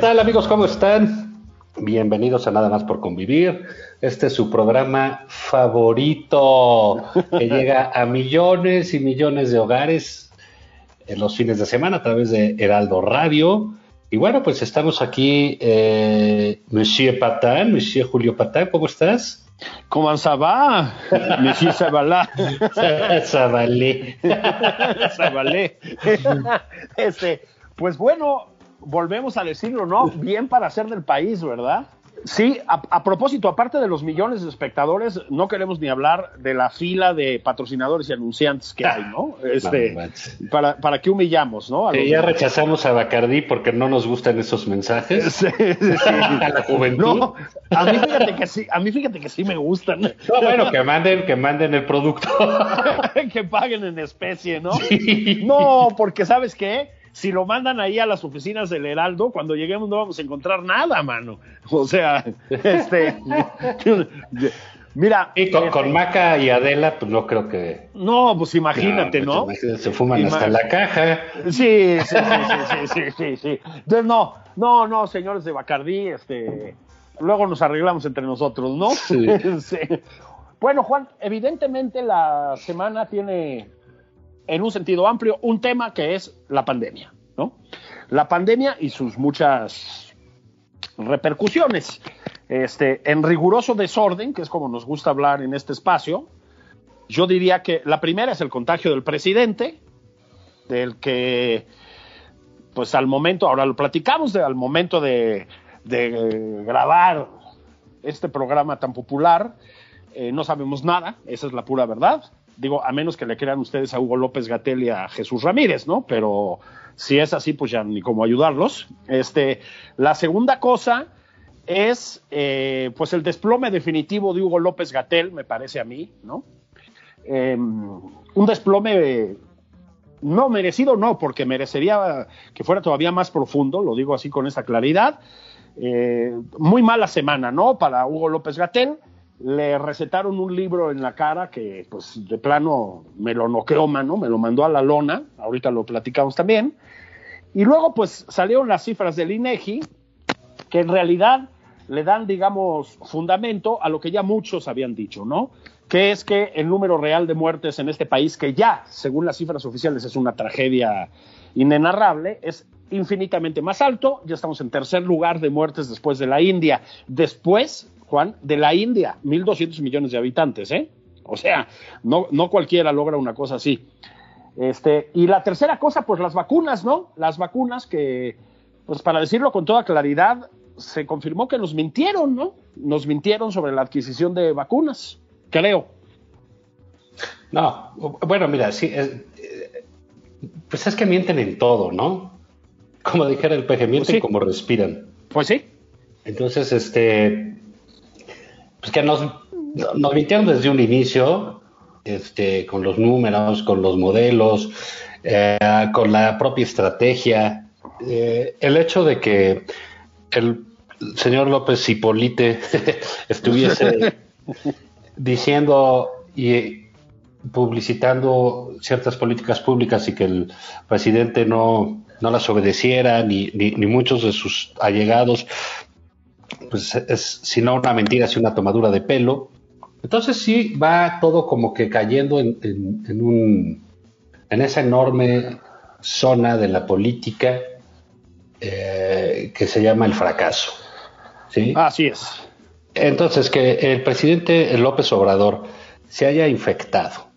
Tal amigos? ¿Cómo están? Bienvenidos a Nada más por convivir. Este es su programa favorito que llega a millones y millones de hogares en los fines de semana a través de Heraldo Radio. Y bueno, pues estamos aquí, eh, Monsieur Patán, Monsieur Julio Patán, ¿cómo estás? ¿Cómo ça va, Monsieur Zabalá? Zabalé. Zabalé. Este, pues bueno, volvemos a decirlo, ¿no? Bien para hacer del país, ¿verdad? Sí, a, a, propósito, aparte de los millones de espectadores, no queremos ni hablar de la fila de patrocinadores y anunciantes que hay, ¿no? Este, no para, ¿Para qué humillamos, no? Que ya rechazamos a Bacardí porque no nos gustan esos mensajes. Sí, sí, sí. a la juventud. No, a mí fíjate que sí, a mí fíjate que sí me gustan. No, bueno, que manden, que manden el producto. que paguen en especie, ¿no? Sí. No, porque ¿sabes qué? Si lo mandan ahí a las oficinas del Heraldo, cuando lleguemos no vamos a encontrar nada, mano. O sea, este. Mira. Y con, con, Maca y Adela, pues no creo que. No, pues imagínate, no. Pues, se fuman Imag hasta la caja. Sí, sí, sí, sí, sí, sí, sí. Entonces, no, no, no, señores de Bacardí, este. Luego nos arreglamos entre nosotros, ¿no? Sí. sí. Bueno, Juan, evidentemente la semana tiene en un sentido amplio, un tema que es la pandemia, ¿no? La pandemia y sus muchas repercusiones. Este, en riguroso desorden, que es como nos gusta hablar en este espacio, yo diría que la primera es el contagio del presidente, del que, pues al momento, ahora lo platicamos, de, al momento de, de grabar este programa tan popular, eh, no sabemos nada, esa es la pura verdad digo, a menos que le crean ustedes a Hugo López Gatel y a Jesús Ramírez, ¿no? Pero si es así, pues ya ni cómo ayudarlos. Este, la segunda cosa es, eh, pues el desplome definitivo de Hugo López Gatel, me parece a mí, ¿no? Eh, un desplome no merecido, no, porque merecería que fuera todavía más profundo, lo digo así con esa claridad. Eh, muy mala semana, ¿no? Para Hugo López Gatel le recetaron un libro en la cara que, pues, de plano me lo noqueó, mano, me lo mandó a la lona, ahorita lo platicamos también. Y luego, pues, salieron las cifras del INEGI, que en realidad le dan, digamos, fundamento a lo que ya muchos habían dicho, ¿no? Que es que el número real de muertes en este país, que ya, según las cifras oficiales, es una tragedia inenarrable, es infinitamente más alto. Ya estamos en tercer lugar de muertes después de la India. Después Juan, de la India, 1.200 millones de habitantes, ¿eh? O sea, no, no cualquiera logra una cosa así. Este, y la tercera cosa, pues las vacunas, ¿no? Las vacunas que, pues para decirlo con toda claridad, se confirmó que nos mintieron, ¿no? Nos mintieron sobre la adquisición de vacunas, creo. No, bueno, mira, sí, es, pues es que mienten en todo, ¿no? Como dijera el peje, mienten Pues sí. como respiran. Pues sí. Entonces, este, pues que nos, nos mintieron desde un inicio, este, con los números, con los modelos, eh, con la propia estrategia. Eh, el hecho de que el señor López Hipolite estuviese diciendo y publicitando ciertas políticas públicas y que el presidente no, no las obedeciera, ni, ni, ni muchos de sus allegados, pues es, si no una mentira, si una tomadura de pelo. Entonces sí va todo como que cayendo en, en, un, en esa enorme zona de la política eh, que se llama el fracaso. ¿sí? Así es. Entonces, que el presidente López Obrador se haya infectado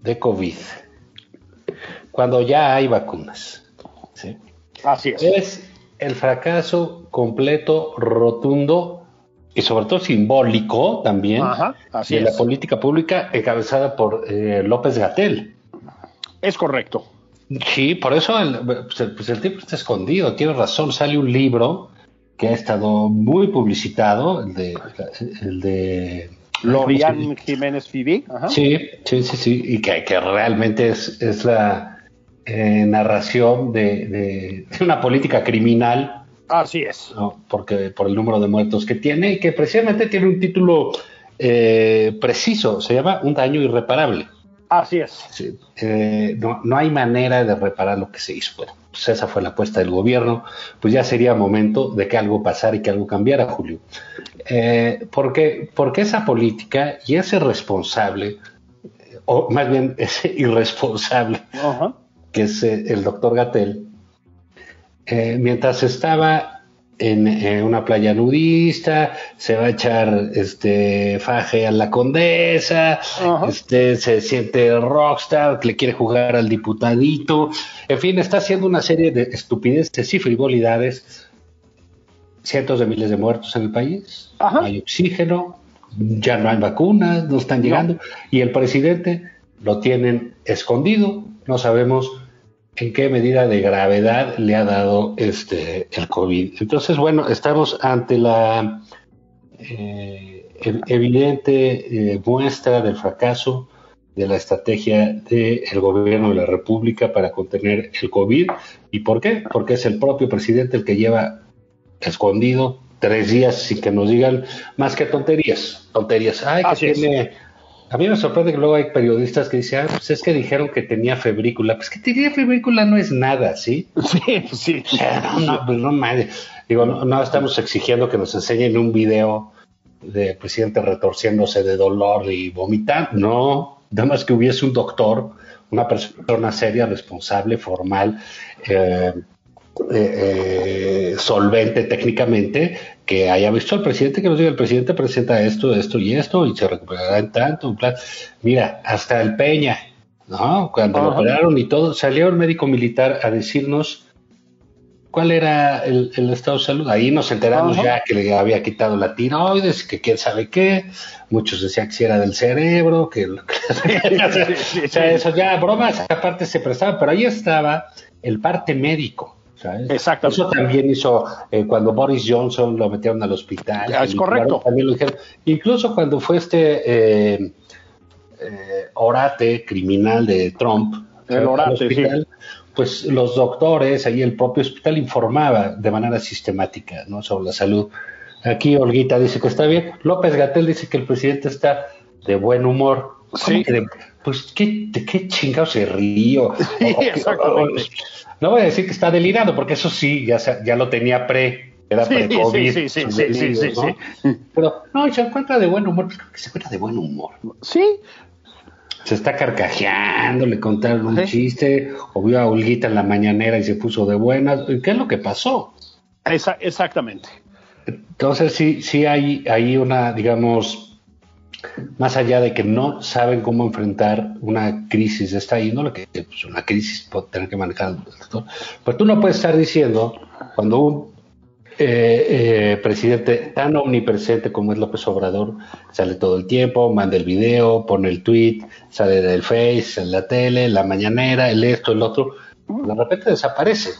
de COVID cuando ya hay vacunas. ¿sí? Así es. Es el fracaso completo, rotundo y sobre todo simbólico también de la política pública encabezada por eh, López Gatel. Es correcto. Sí, por eso el, pues el, pues el tipo está escondido, tiene razón, sale un libro que ha estado muy publicitado, el de... El de Lorian Jiménez Fibi. Sí, sí, sí, sí, y que, que realmente es, es la eh, narración de, de, una política criminal. Así es. Porque por el número de muertos que tiene y que precisamente tiene un título eh, preciso, se llama Un daño irreparable. Así es. Eh, no, no, hay manera de reparar lo que se hizo. Bueno, pues esa fue la apuesta del gobierno. Pues ya sería momento de que algo pasara y que algo cambiara, Julio. Eh, porque, porque esa política y ese responsable, o más bien ese irresponsable, que es eh, el doctor Gatel, mientras estaba en, una playa nudista, se va a echar este faje a la condesa, este se siente rockstar, le quiere jugar al diputadito, en fin, está haciendo una serie de estupideces y frivolidades, cientos de miles de muertos en el país, no hay oxígeno, ya no hay vacunas, no están llegando, y el presidente lo tienen escondido, no sabemos en qué medida de gravedad le ha dado este el COVID. Entonces, bueno, estamos ante la eh, evidente eh, muestra del fracaso de la estrategia del gobierno de la República para contener el COVID. ¿Y por qué? Porque es el propio presidente el que lleva escondido tres días sin que nos digan más que tonterías. Tonterías. Ay, que tiene a mí me sorprende que luego hay periodistas que dicen, ah, pues es que dijeron que tenía febrícula. Pues que tenía febrícula no es nada, ¿sí? Sí, sí. no, no, pues no, madre. Digo, no, estamos exigiendo que nos enseñen un video de presidente retorciéndose de dolor y vomitar. No, nada más que hubiese un doctor, una persona seria, responsable, formal, eh, eh, solvente técnicamente que haya visto al presidente que nos diga el presidente presenta esto, esto y esto y se recuperará en tanto, plan. Mira, hasta el Peña, ¿no? Cuando lo operaron y todo, salió el médico militar a decirnos cuál era el, estado de salud. Ahí nos enteramos ya que le había quitado la tiroides, que quién sabe qué. Muchos decían que si era del cerebro, que, o sea, eso ya, bromas aparte se prestaba, pero ahí estaba el parte médico. Exacto. Eso también hizo eh, cuando Boris Johnson lo metieron al hospital. Ah, es correcto. También lo dijeron. Incluso cuando fue este eh, eh, orate criminal de Trump, el orate, pues los doctores, ahí el propio hospital informaba de manera sistemática ¿no? sobre la salud. Aquí Olguita dice que está bien. López Gatel dice que el presidente está de buen humor. Sí. pues, ¿qué, ¿de qué chingados se río? Sí, exactamente. No voy a decir que está delirado, porque eso sí, ya, ya lo tenía pre, era pre-COVID. Sí, sí, sí, sí, sí, sí, Pero no, se encuentra de buen humor, pues creo que se encuentra de buen humor. Sí. Se está carcajeando, le contaron un chiste, o vio a Olguita en la mañanera y se puso de buenas. ¿Qué es lo que pasó? exactamente. Entonces sí, sí hay, hay una, digamos, más allá de que no saben cómo enfrentar una crisis de esta índole, que pues, una crisis puede tener que manejar el sector, pues tú no puedes estar diciendo, cuando un eh, eh, presidente tan omnipresente como es López Obrador, sale todo el tiempo, manda el video, pone el tweet, sale del Face, en la tele, la mañanera, el esto, el otro, de repente desaparece.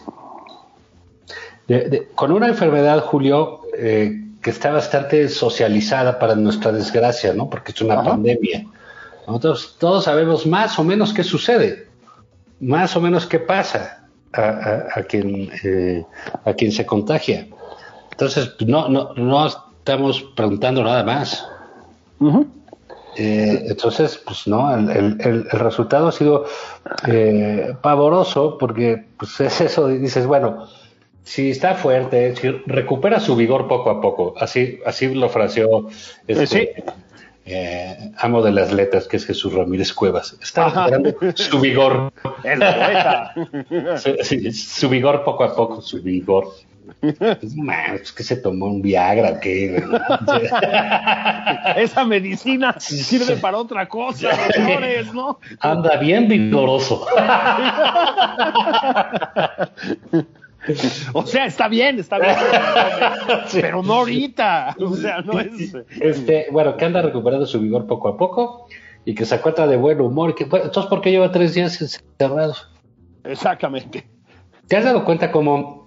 con una enfermedad, Julio, eh, que está bastante socializada para nuestra desgracia, ¿no? Porque es una pandemia. Nosotros todos sabemos más o menos qué sucede, más o menos qué pasa a, quien, eh, a quien se contagia. Entonces, no, no, no estamos preguntando nada más. Eh, entonces, pues no, el, el, resultado ha sido eh, pavoroso porque pues es eso, dices, bueno, Sí, está fuerte, recupera su vigor poco a poco. Así, así lo fraseó este, eh, amo de las letras, que es Jesús Ramírez Cuevas. Está recuperando su vigor. El poeta. su vigor poco a poco, su vigor. Es que se tomó un Viagra, que Esa medicina sirve para otra cosa, doctores, ¿no? Anda bien vigoroso. O sea, está bien, está bien, pero no ahorita. O sea, no es. Este, bueno, que anda recuperando su vigor poco a poco y que se encuentra de buen humor. Que, entonces, ¿por qué lleva tres días encerrado? Exactamente. ¿Te has dado cuenta cómo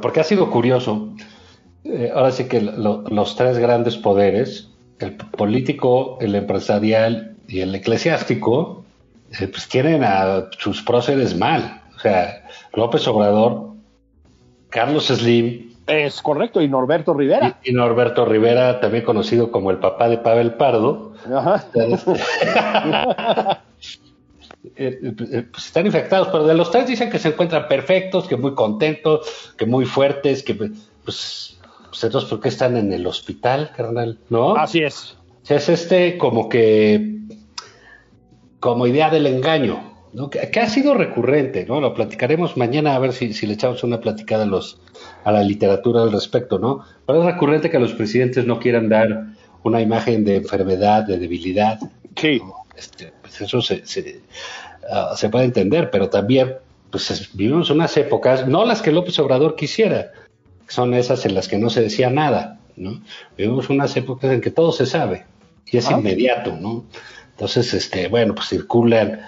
porque ha sido curioso. Eh, ahora sí que los tres grandes poderes, el político, el empresarial y el eclesiástico, eh, pues tienen a sus próceres mal. O sea, López Obrador, Carlos Slim. Es correcto, y Norberto Rivera. Y, Norberto Rivera, también conocido como el papá de Pavel Pardo. Ajá. Eh, eh, pues están infectados, pero de los tres dicen que se encuentran perfectos, que muy contentos, que muy fuertes, que pues, pues entonces ¿por qué están en el hospital, carnal? ¿No? Así es. es este como que como idea del engaño, ¿no? Que, ha sido recurrente, ¿no? Lo platicaremos mañana a ver si, si, le echamos una platicada a los a la literatura al respecto, ¿no? Pero es recurrente que los presidentes no quieran dar una imagen de enfermedad, de debilidad. Sí. Este, pues eso ah, se, puede entender, pero también pues vivimos unas épocas, no las que López Obrador quisiera, son esas en las que no se decía nada, ¿no? Vivimos unas épocas en que todo se sabe y es ah. inmediato, ¿no? Entonces, este, bueno, pues circulan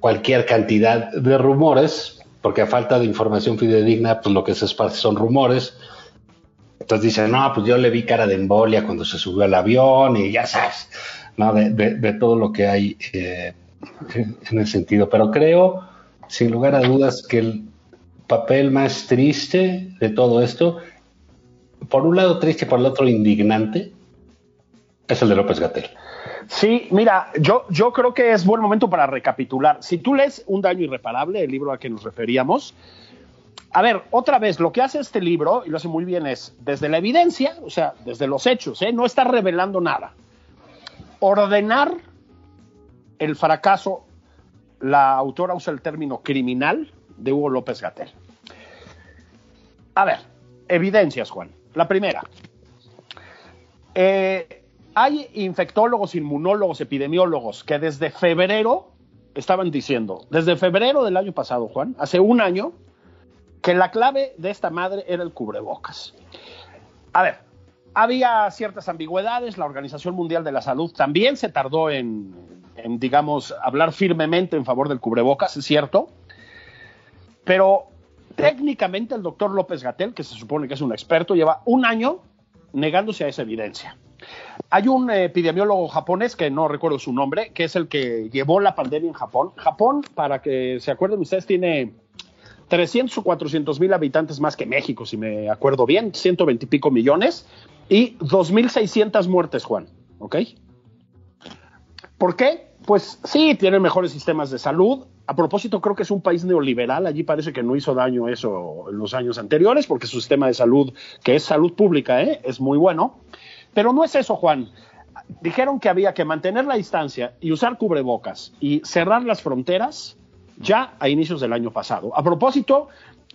cualquier cantidad de rumores, porque a falta de información fidedigna, pues lo que se esparce son rumores. Entonces dicen, no, pues yo le vi cara de embolia cuando se subió al avión y ya sabes, ¿no? de, todo lo que hay eh, en el sentido. Pero creo, sin lugar a dudas, que el papel más triste de todo esto, por un lado triste, por el otro indignante, es el de López Gatel. Sí, mira, yo, yo creo que es buen momento para recapitular. Si tú lees Un daño irreparable, el libro a que nos referíamos, a ver, otra vez, lo que hace este libro, y lo hace muy bien, es desde la evidencia, o sea, desde los hechos, ¿eh? no está revelando nada ordenar el fracaso, la autora usa el término criminal de Hugo López Gatel. A ver, evidencias, Juan. La primera, eh, hay infectólogos, inmunólogos, epidemiólogos que desde febrero estaban diciendo, desde febrero del año pasado, Juan, hace un año, que la clave de esta madre era el cubrebocas. A ver, había ciertas ambigüedades, la Organización Mundial de la Salud también se tardó en, digamos, hablar firmemente en favor del cubrebocas, es cierto, pero técnicamente el doctor López Gatel, que se supone que es un experto, lleva un año negándose a esa evidencia. Hay un epidemiólogo japonés, que no recuerdo su nombre, que es el que llevó la pandemia en Japón. Japón, para que se acuerden ustedes, tiene 300 o 400 mil habitantes más que México, si me acuerdo bien, 120 y pico millones, y 2.600 muertes, Juan. ¿Ok? ¿Por qué? Pues sí, tienen mejores sistemas de salud. A propósito, creo que es un país neoliberal. Allí parece que no hizo daño eso en los años anteriores, porque su sistema de salud, que es salud pública, ¿eh? es muy bueno. Pero no es eso, Juan. Dijeron que había que mantener la distancia y usar cubrebocas y cerrar las fronteras ya a inicios del año pasado. A propósito,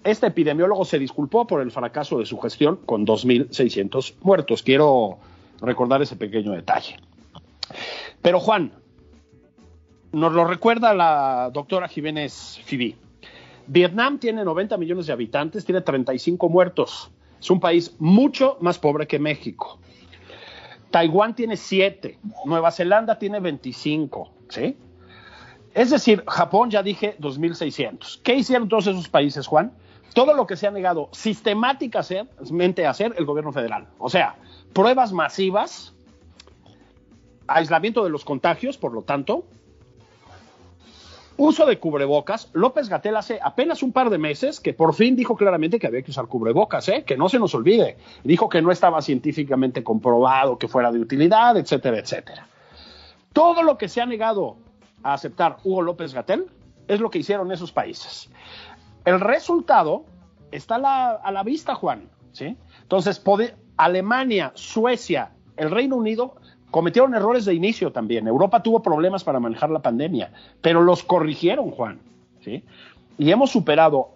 este epidemiólogo se disculpó por el fracaso de su gestión con 2.600 muertos. Quiero recordar ese pequeño detalle. Pero Juan, nos lo recuerda la doctora Jiménez Fibí. Vietnam tiene 90 millones de habitantes, tiene 35 muertos. Es un país mucho más pobre que México. Taiwán tiene 7, Nueva Zelanda tiene 25, ¿sí? Es decir, Japón ya dije 2.600. ¿Qué hicieron todos esos países, Juan? todo lo que se ha negado sistemáticamente a hacer el gobierno federal. O sea, pruebas masivas, aislamiento de los contagios, por lo tanto, uso de cubrebocas. López Gatel hace apenas un par de meses que por fin dijo claramente que había que usar cubrebocas, ¿eh? que no se nos olvide. Dijo que no estaba científicamente comprobado que fuera de utilidad, etcétera, etcétera. Todo lo que se ha negado a aceptar Hugo López Gatel es lo que hicieron esos países. El resultado está a la, vista, Juan. Entonces, Alemania, Suecia, el Reino Unido cometieron errores de inicio también. Europa tuvo problemas para manejar la pandemia, pero los corrigieron, Juan. ¿sí? Y hemos superado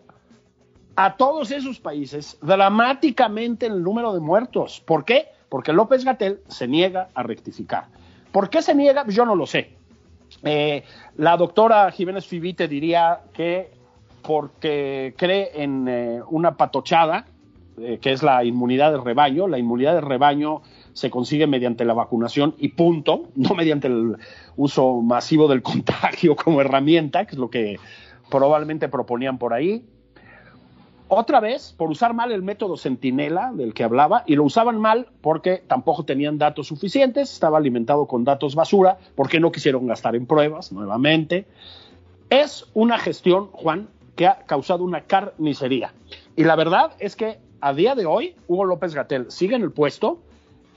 a todos esos países dramáticamente el número de muertos. ¿Por qué? Porque López Gatel se niega a rectificar. ¿Por qué se niega? Yo no lo sé. Eh, la doctora Jiménez Fibite diría que porque cree en eh, una patochada, eh, que es la inmunidad de rebaño. La inmunidad de rebaño se consigue mediante la vacunación y punto, no mediante el uso masivo del contagio como herramienta, que es lo que probablemente proponían por ahí. Otra vez, por usar mal el método centinela del que hablaba, y lo usaban mal porque tampoco tenían datos suficientes, estaba alimentado con datos basura, porque no quisieron gastar en pruebas nuevamente. Es una gestión, Juan, que ha causado una carnicería. Y la verdad es que a día de hoy, Hugo López Gatel sigue en el puesto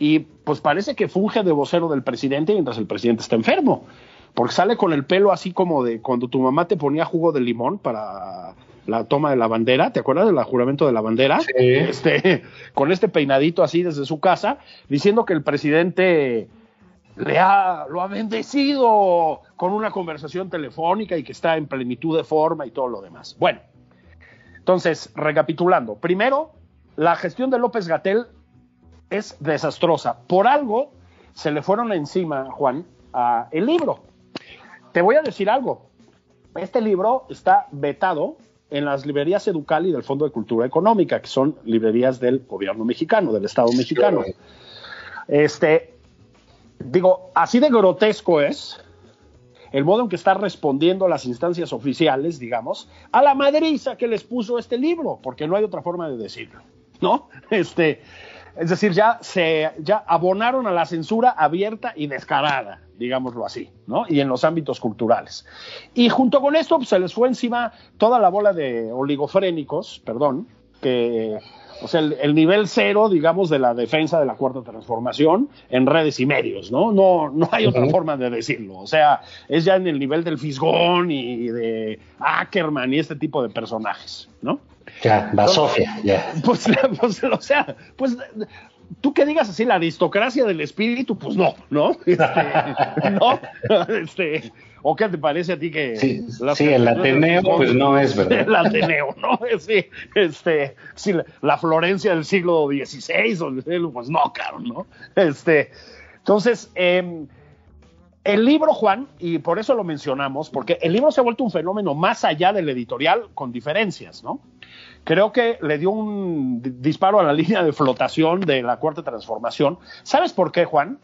y pues parece que funge de vocero del presidente mientras el presidente está enfermo porque sale con el pelo así como de cuando tu mamá te ponía jugo de limón para la toma de la bandera, ¿te acuerdas del juramento de la bandera? Sí. Este, con este peinadito así desde su casa, diciendo que el presidente le ha, lo ha bendecido con una conversación telefónica y que está en plenitud de forma y todo lo demás. Bueno, entonces, recapitulando, primero, la gestión de López Gatel es desastrosa. Por algo se le fueron encima, Juan, a el libro. Te voy a decir algo. Este libro está vetado en las librerías Educal y del Fondo de Cultura Económica, que son librerías del gobierno mexicano, del Estado mexicano. Este, digo, así de grotesco es el modo en que está respondiendo las instancias oficiales, digamos, a la madriza que les puso este libro, porque no hay otra forma de decirlo, ¿no? Este, es decir, ya se ya abonaron a la censura abierta y descarada, digámoslo así, ¿no? Y en los ámbitos culturales. Y junto con esto pues, se les fue encima toda la bola de oligofrénicos, perdón, que o sea, el, nivel cero, digamos, de la defensa de la cuarta transformación en redes y medios, ¿no? No, no hay otra forma de decirlo. O sea, es ya en el nivel del Fisgón y de Ackerman y este tipo de personajes, ¿no? Ya, la Sofía, ya. Pues, pues, o sea, pues tú que digas así la aristocracia del espíritu, pues no, ¿no? Este, no, este, ¿o qué te parece a ti que sí, sí el Ateneo pues no es verdad? El Ateneo, ¿no? Sí, este, sí, la Florencia del siglo XVI, pues no, claro, ¿no? Este, entonces, eh, el libro, Juan, y por eso lo mencionamos, porque el libro se ha vuelto un fenómeno más allá del editorial, con diferencias, ¿no? Creo que le dio un disparo a la línea de flotación de la cuarta transformación. ¿Sabes por qué, Juan?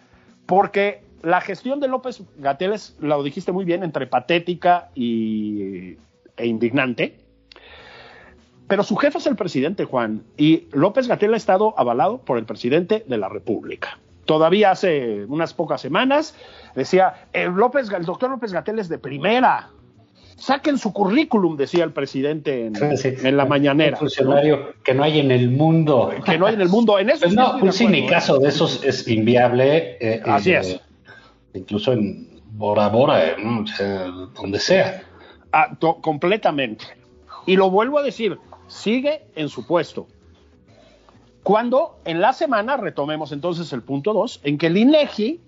Porque la gestión de López Gateles, lo dijiste muy bien, entre patética y, e indignante. Pero su jefe es el presidente, Juan, y López Gatel ha estado avalado por el presidente de la República. Todavía hace unas pocas semanas decía, el, López, el doctor López Gatel es de primera. Saquen su currículum, decía el presidente en, la mañanera. Un funcionario que no hay en el mundo. Que no hay en el mundo. En eso pues no, un sindicato ¿eh? de esos es inviable. Eh, Así eh, es. Incluso en Bora Bora, donde sea. Ah, completamente. Y lo vuelvo a decir, sigue en su puesto. Cuando en la semana, retomemos entonces el punto 2, en que el INEGI,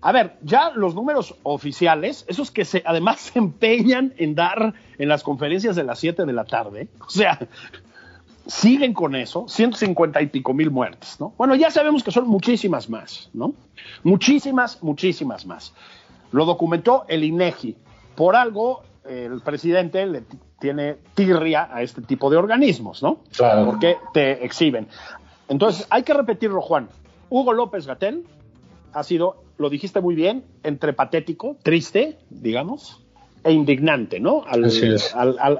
a ver, ya los números oficiales, esos que se, además se empeñan en dar en las conferencias de las 7 de la tarde, o sea, siguen con eso, 150 y pico mil muertes, ¿no? Bueno, ya sabemos que son muchísimas más, ¿no? Muchísimas, muchísimas más. Lo documentó el INEGI. Por algo, el presidente le tiene tirria a este tipo de organismos, ¿no? Claro. Porque te exhiben. Entonces, hay que repetirlo, Juan. Hugo López Gatel ha sido, lo dijiste muy bien, entre patético, triste, digamos, e indignante, ¿no? Al,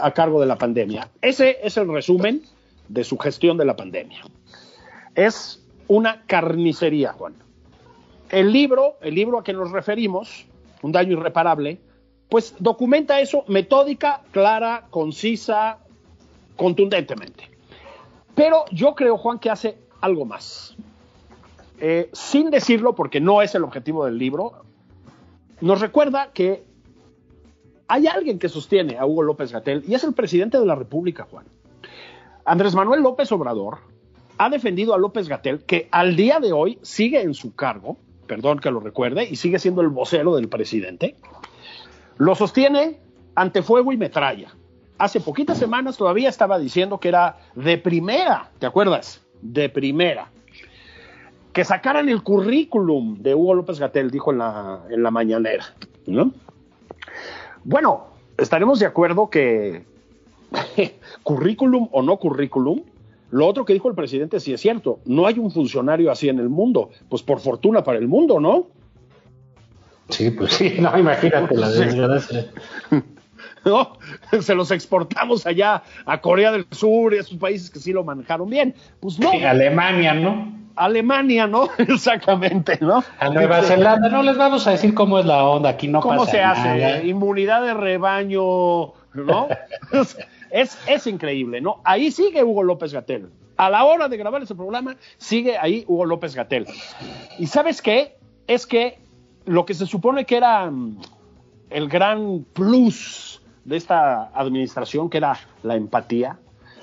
a cargo de la pandemia. Ese es el resumen de su gestión de la pandemia. Es una carnicería, Juan. El libro, el libro a que nos referimos, Un daño irreparable, pues documenta eso metódica, clara, concisa, contundentemente. Pero yo creo, Juan, que hace algo más. Eh, sin decirlo, porque no es el objetivo del libro, nos recuerda que hay alguien que sostiene a Hugo López Gatel y es el presidente de la República, Juan. Andrés Manuel López Obrador ha defendido a López Gatel, que al día de hoy sigue en su cargo, perdón que lo recuerde, y sigue siendo el vocero del presidente. Lo sostiene ante fuego y metralla. Hace poquitas semanas todavía estaba diciendo que era de primera, ¿te acuerdas? De primera. Que sacaran el currículum de Hugo López Gatel, dijo en la, en la mañanera. ¿no? Bueno, estaremos de acuerdo que currículum o no currículum, lo otro que dijo el presidente sí es cierto, no hay un funcionario así en el mundo, pues por fortuna para el mundo, ¿no? Sí, pues sí, no, imagínate la desgracia. ¿No? Se los exportamos allá a Corea del Sur y a esos países que sí lo manejaron bien. Pues no. Alemania, ¿no? Alemania, ¿no? Exactamente, ¿no? A Nueva Zelanda, no les vamos a decir cómo es la onda, aquí no ¿Cómo pasa se hace? nada. Inmunidad de rebaño, ¿no? es, es increíble, ¿no? Ahí sigue Hugo López Gatel. A la hora de grabar ese programa, sigue ahí Hugo López Gatel. ¿Y sabes qué? Es que lo que se supone que era mm, el gran plus de esta administración, que era la empatía,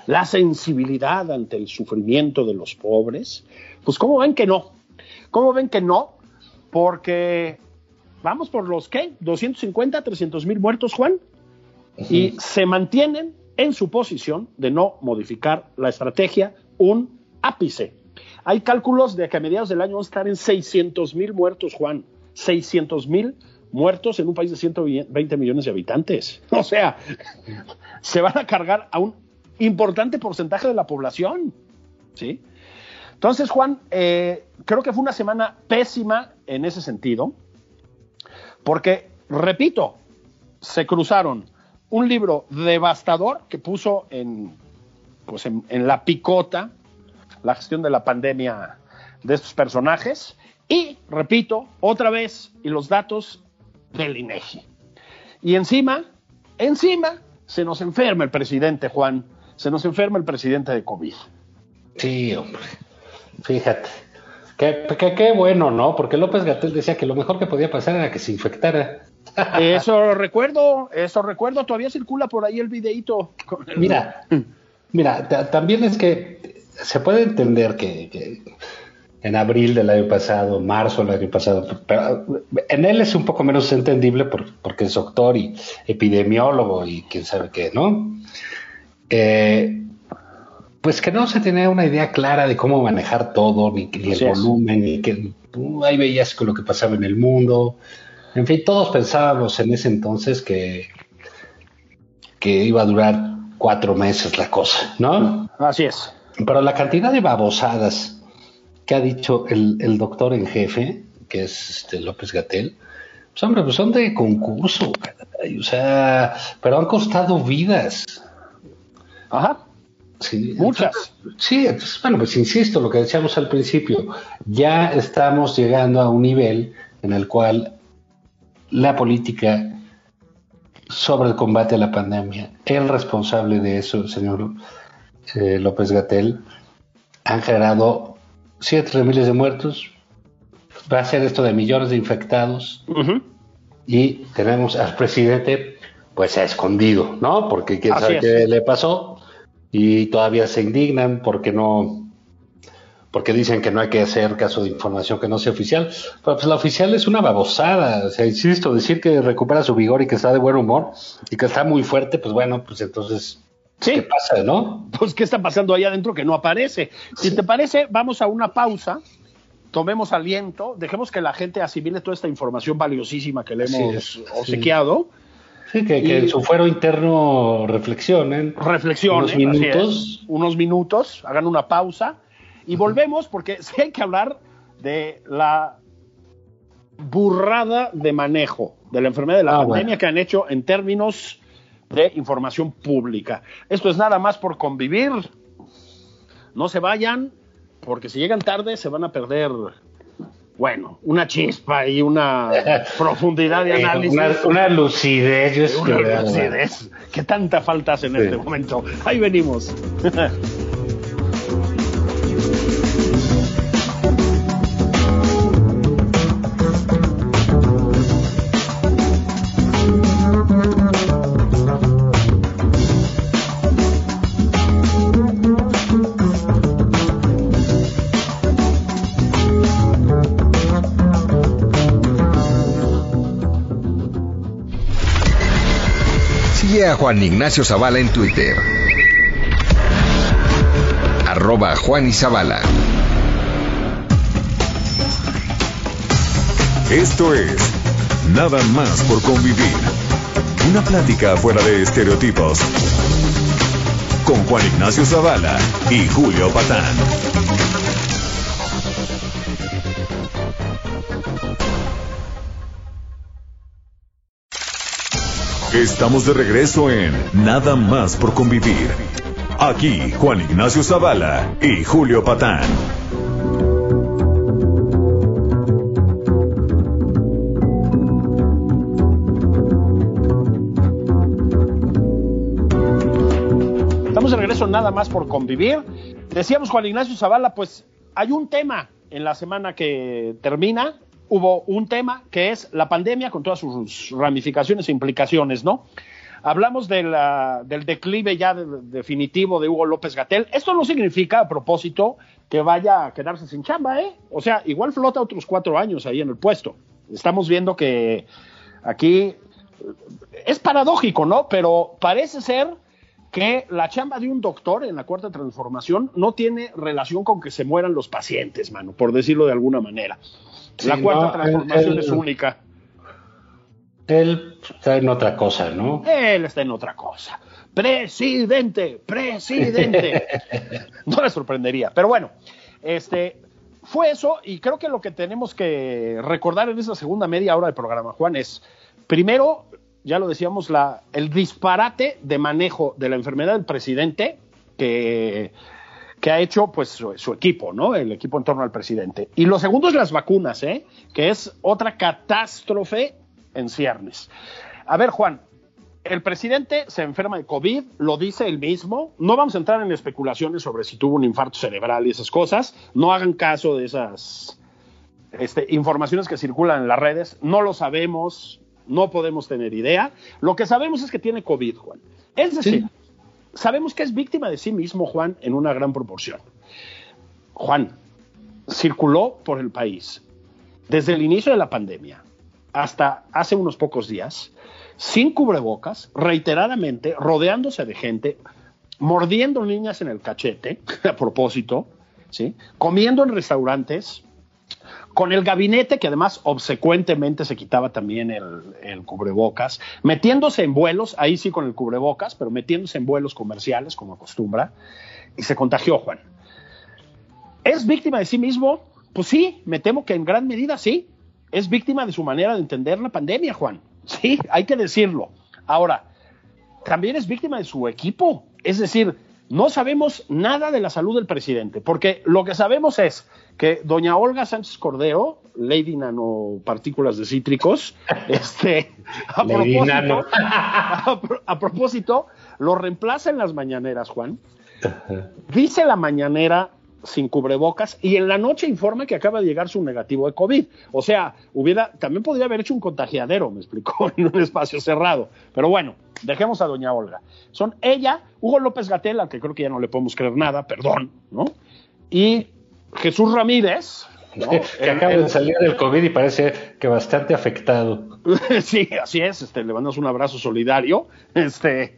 la sensibilidad ante el sufrimiento de los pobres, pues ¿cómo ven que no? ¿Cómo ven que no? Porque vamos por los, ¿qué? 250, 300 mil muertos, Juan, y se mantienen en su posición de no modificar la estrategia un ápice. Hay cálculos de que a mediados del año vamos a estar en 600 mil muertos, Juan. 600 mil muertos en un país de 120 millones de habitantes. O sea, se van a cargar a un importante porcentaje de la población. ¿Sí? Entonces, Juan, eh, creo que fue una semana pésima en ese sentido, porque, repito, se cruzaron un libro devastador que puso en, pues en, en la picota la gestión de la pandemia de estos personajes y, repito, otra vez, y los datos del INEGI. Y encima, encima, se nos enferma el presidente, Juan, se nos enferma el presidente de COVID. Sí, hombre. Fíjate. Qué, qué, qué bueno, ¿no? Porque López Gatel decía que lo mejor que podía pasar era que se infectara. Eso recuerdo, eso recuerdo, todavía circula por ahí el videíto. Mira, mira, ta- también es que se puede entender que, que en abril del año pasado, marzo del año pasado, pero en él es un poco menos entendible por- porque es doctor y epidemiólogo y quién sabe qué, ¿no? Eh, pues que no se tenía una idea clara de cómo manejar todo, ni, ni el volumen, ni que uh, ahí veías con lo que pasaba en el mundo. En fin, todos pensábamos en ese entonces que, que iba a durar cuatro meses la cosa, ¿no? Así es. Pero la cantidad de babosadas que ha dicho el, el doctor en jefe, que es este López Gatel, pues hombre, pues son de concurso, caray, o sea, pero han costado vidas. Ajá. Sí, Muchas. entonces, sí, entonces, bueno, pues insisto, lo que decíamos al principio, ya estamos llegando a un nivel en el cual la política sobre el combate a la pandemia, el responsable de eso, señor eh, López Gatel, han generado siete miles de muertos, va a ser esto de millones de infectados y tenemos al presidente pues escondido, ¿no? Porque quién Así sabe es. qué le pasó y todavía se indignan porque no porque dicen que no hay que hacer caso de información que no sea oficial. Pero pues la oficial es una babosada, o sea, insisto, decir que recupera su vigor y que está de buen humor y que está muy fuerte, pues bueno, pues entonces Sí. ¿qué pasa, no? Pues, ¿qué está pasando allá adentro que no aparece? Si te parece, vamos a una pausa, tomemos aliento, dejemos que la gente asimile toda esta información valiosísima que le hemos sí. obsequiado. Sí, que, que Y- en su fuero interno reflexionen. Reflexionen, Unos es, minutos. unos minutos, hagan una pausa y volvemos porque sí hay que hablar de la burrada de manejo de la enfermedad de la Ah, pandemia bueno. que han hecho en términos de información pública. Esto es nada más por convivir. No se vayan, porque si llegan tarde se van a perder, bueno, una chispa y una profundidad de Eh, análisis. Una, una lucidez. Una lucidez que tanta falta hace en Sí. este momento. Ahí venimos. Juan Ignacio Zavala en Twitter. Arroba Juan y. Esto es Nada más por convivir. Una plática fuera de estereotipos. Con Juan Ignacio Zavala y Julio Patán. Estamos de regreso en Nada más por convivir. Aquí Juan Ignacio Zavala y Julio Patán. Estamos de regreso nada más por convivir. Decíamos Juan Ignacio Zavala, pues hay un tema en la semana que termina. Hubo un tema que es la pandemia con todas sus ramificaciones e implicaciones, ¿no? Hablamos de la- del declive ya de- definitivo de Hugo López Gatel. Esto no significa, a propósito, que vaya a quedarse sin chamba, ¿eh? O sea, igual flota otros cuatro años ahí en el puesto. Estamos viendo que aquí es paradójico, ¿no? Pero parece ser que la chamba de un doctor en la cuarta transformación no tiene relación con que se mueran los pacientes, mano, por decirlo de alguna manera. La cuarta no, transformación es única. Él está en otra cosa, ¿no? Él está en otra cosa. Presidente, presidente. no le sorprendería. Pero bueno, este fue eso y creo que lo que tenemos que recordar en esa segunda media hora del programa, Juan, es primero, ya lo decíamos, la, el disparate de manejo de la enfermedad del presidente que, que ha hecho pues su, equipo, ¿no? El equipo en torno al presidente. Y lo segundo es las vacunas, ¿eh? Que es otra catástrofe en ciernes. A ver, Juan, el presidente se enferma de COVID, lo dice él mismo. No vamos a entrar en especulaciones sobre si tuvo un infarto cerebral y esas cosas. No hagan caso de esas este, informaciones que circulan en las redes. No lo sabemos, no podemos tener idea. Lo que sabemos es que tiene COVID, Juan. Es decir. Sabemos que es víctima de sí mismo, Juan, en una gran proporción. Juan, circuló por el país desde el inicio de la pandemia hasta hace unos pocos días, sin cubrebocas, reiteradamente, rodeándose de gente, mordiendo niñas en el cachete, a propósito, ¿sí? comiendo en restaurantes, con el gabinete que además obsecuentemente se quitaba también el, el cubrebocas, metiéndose en vuelos, ahí sí con el cubrebocas, pero metiéndose en vuelos comerciales como acostumbra, y se contagió Juan. ¿Es víctima de sí mismo? Pues sí, me temo que en gran medida sí. Es víctima de su manera de entender la pandemia, Juan. Sí, hay que decirlo. Ahora, también es víctima de su equipo. Es decir, no sabemos nada de la salud del presidente, porque lo que sabemos es que doña Olga Sánchez Cordero, Lady Nanopartículas de Cítricos, este, a Lady propósito, Nano. a, a propósito, lo reemplaza en las mañaneras, Juan. Dice la mañanera sin cubrebocas y en la noche informa que acaba de llegar su negativo de COVID. O sea, hubiera, también podría haber hecho un contagiadero, me explicó, en un espacio cerrado. Pero bueno, dejemos a doña Olga. Son ella, Hugo López Gatel, al que creo que ya no le podemos creer nada, perdón, ¿no? Y Jesús Ramírez, ¿no? que acaba de salir del COVID y parece que bastante afectado. sí, así es. Este, le mandamos un abrazo solidario. Este,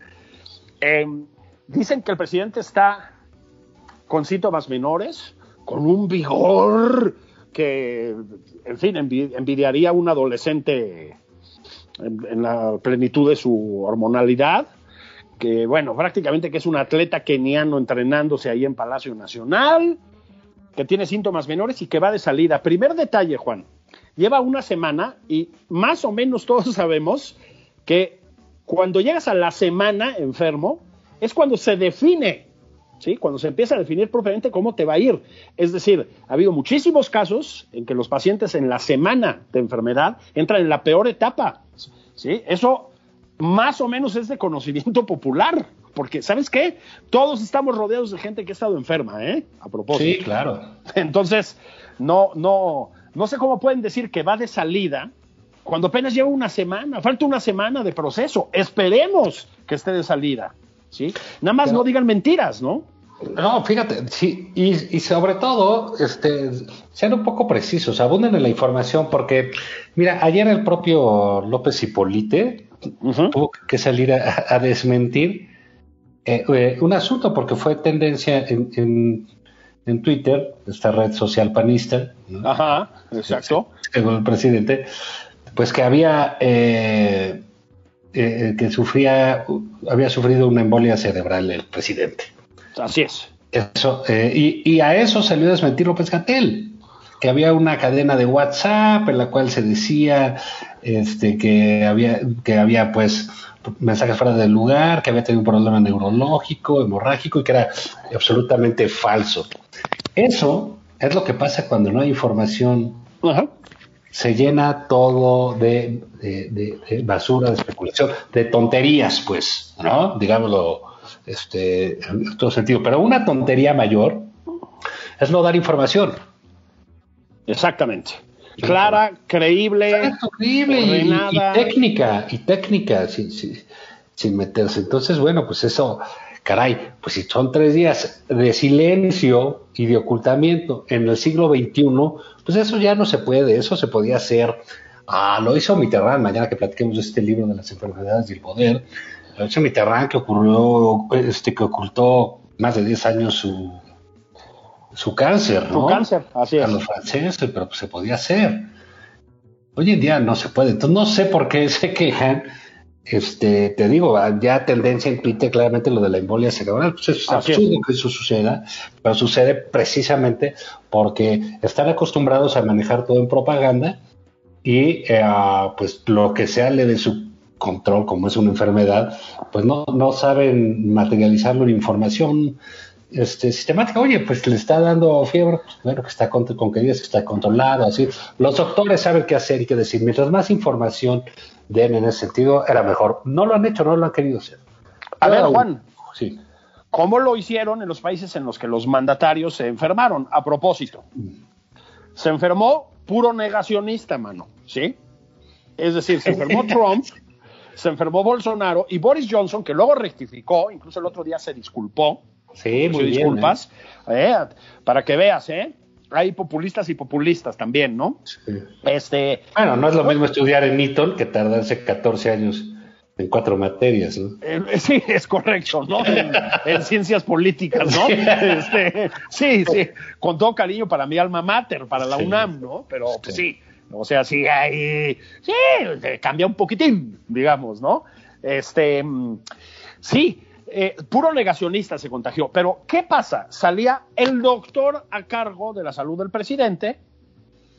em, dicen que el presidente está con síntomas menores, con un vigor que, en fin, envi- envidiaría a un adolescente en, en la plenitud de su hormonalidad. Que, bueno, prácticamente que es un atleta keniano entrenándose ahí en Palacio Nacional, que tiene síntomas menores y que va de salida. Primer detalle, Juan lleva una semana y más o menos todos sabemos que cuando llegas a la semana enfermo es cuando se define, ¿sí? Cuando se empieza a definir propiamente cómo te va a ir. Es decir, ha habido muchísimos casos en que los pacientes en la semana de enfermedad entran en la peor etapa, ¿sí? Eso más o menos es de conocimiento popular, porque ¿sabes qué? Todos estamos rodeados de gente que ha estado enferma, ¿eh? A propósito. Sí, claro. Entonces, no, no, no sé cómo pueden decir que va de salida cuando apenas lleva una semana, falta una semana de proceso. Esperemos que esté de salida, ¿sí? Nada más Pero- no digan mentiras, ¿no? No, fíjate, sí, y, y sobre todo, este, sean un poco precisos, abunden en la información, porque, mira, ayer el propio López Hipolite tuvo que salir a, desmentir eh, eh, un asunto porque fue tendencia en, en, Twitter, esta red social panista. Ajá, exacto. Según el presidente, pues que había eh, que sufría, había sufrido una embolia cerebral el presidente. Así es. Eso, y, y, a eso salió a desmentir López Gatel que había una cadena de WhatsApp en la cual se decía este, que había, que había pues mensajes fuera del lugar, que había tenido un problema neurológico, hemorrágico y que era absolutamente falso. Eso es lo que pasa cuando no hay información. Se llena todo de, basura, de especulación, de tonterías, pues, ¿no? Digámoslo este, en todo sentido. Pero una tontería mayor es no dar información. Exactamente. Clara, creíble, creíble y, técnica, y técnica, sin, sin, meterse. Entonces, bueno, pues eso, caray, pues si son tres días de silencio y de ocultamiento en el siglo XXI, pues eso ya no se puede, eso se podía hacer. Ah, lo hizo Mitterrand, mañana que platiquemos de este libro de las enfermedades y el poder, lo hizo Mitterrand que ocurrió, este, que ocultó más de 10 años su, su cáncer, ¿no? Su cáncer, así es. A los franceses, pero pues se podía hacer. Hoy en día no se puede. Entonces no sé por qué se quejan. Este, te digo, ya tendencia en Twitter claramente lo de la embolia cerebral. Pues es absurdo que eso suceda, pero sucede precisamente porque están acostumbrados a manejar todo en propaganda y eh, pues lo que sale de su control, como es una enfermedad, pues no, no saben materializarlo en información este, sistemática. Oye, pues le está dando fiebre, pues, bueno, que está con, con que digas que está controlado, así. Los doctores saben qué hacer y qué decir. Mientras más información den en ese sentido, era mejor. No lo han hecho, no lo han querido hacer. A ver, Juan. Sí. ¿Cómo lo hicieron en los países en los que los mandatarios se enfermaron? A propósito, se enfermó puro negacionista, mano, ¿sí? Es decir, se enfermó Trump, se enfermó Bolsonaro y Boris Johnson, que luego rectificó, incluso el otro día se disculpó, Sí, muy disculpas, ¿eh? ¿eh? para que veas, ¿eh? Hay populistas y populistas también, ¿no? Sí. Este, bueno, no es lo mismo estudiar en Eton que tardarse 14 años en cuatro materias, ¿no? Eh, sí, es correcto, ¿no? En, ciencias políticas, ¿no? Este, sí, sí, con todo cariño para mi alma mater, para la UNAM, ¿no? Pero pues, sí, o sea, sí, hay, sí, cambia un poquitín, digamos, ¿no? Este, mm, sí, eh, puro negacionista se contagió. Pero, ¿qué pasa? Salía el doctor a cargo de la salud del presidente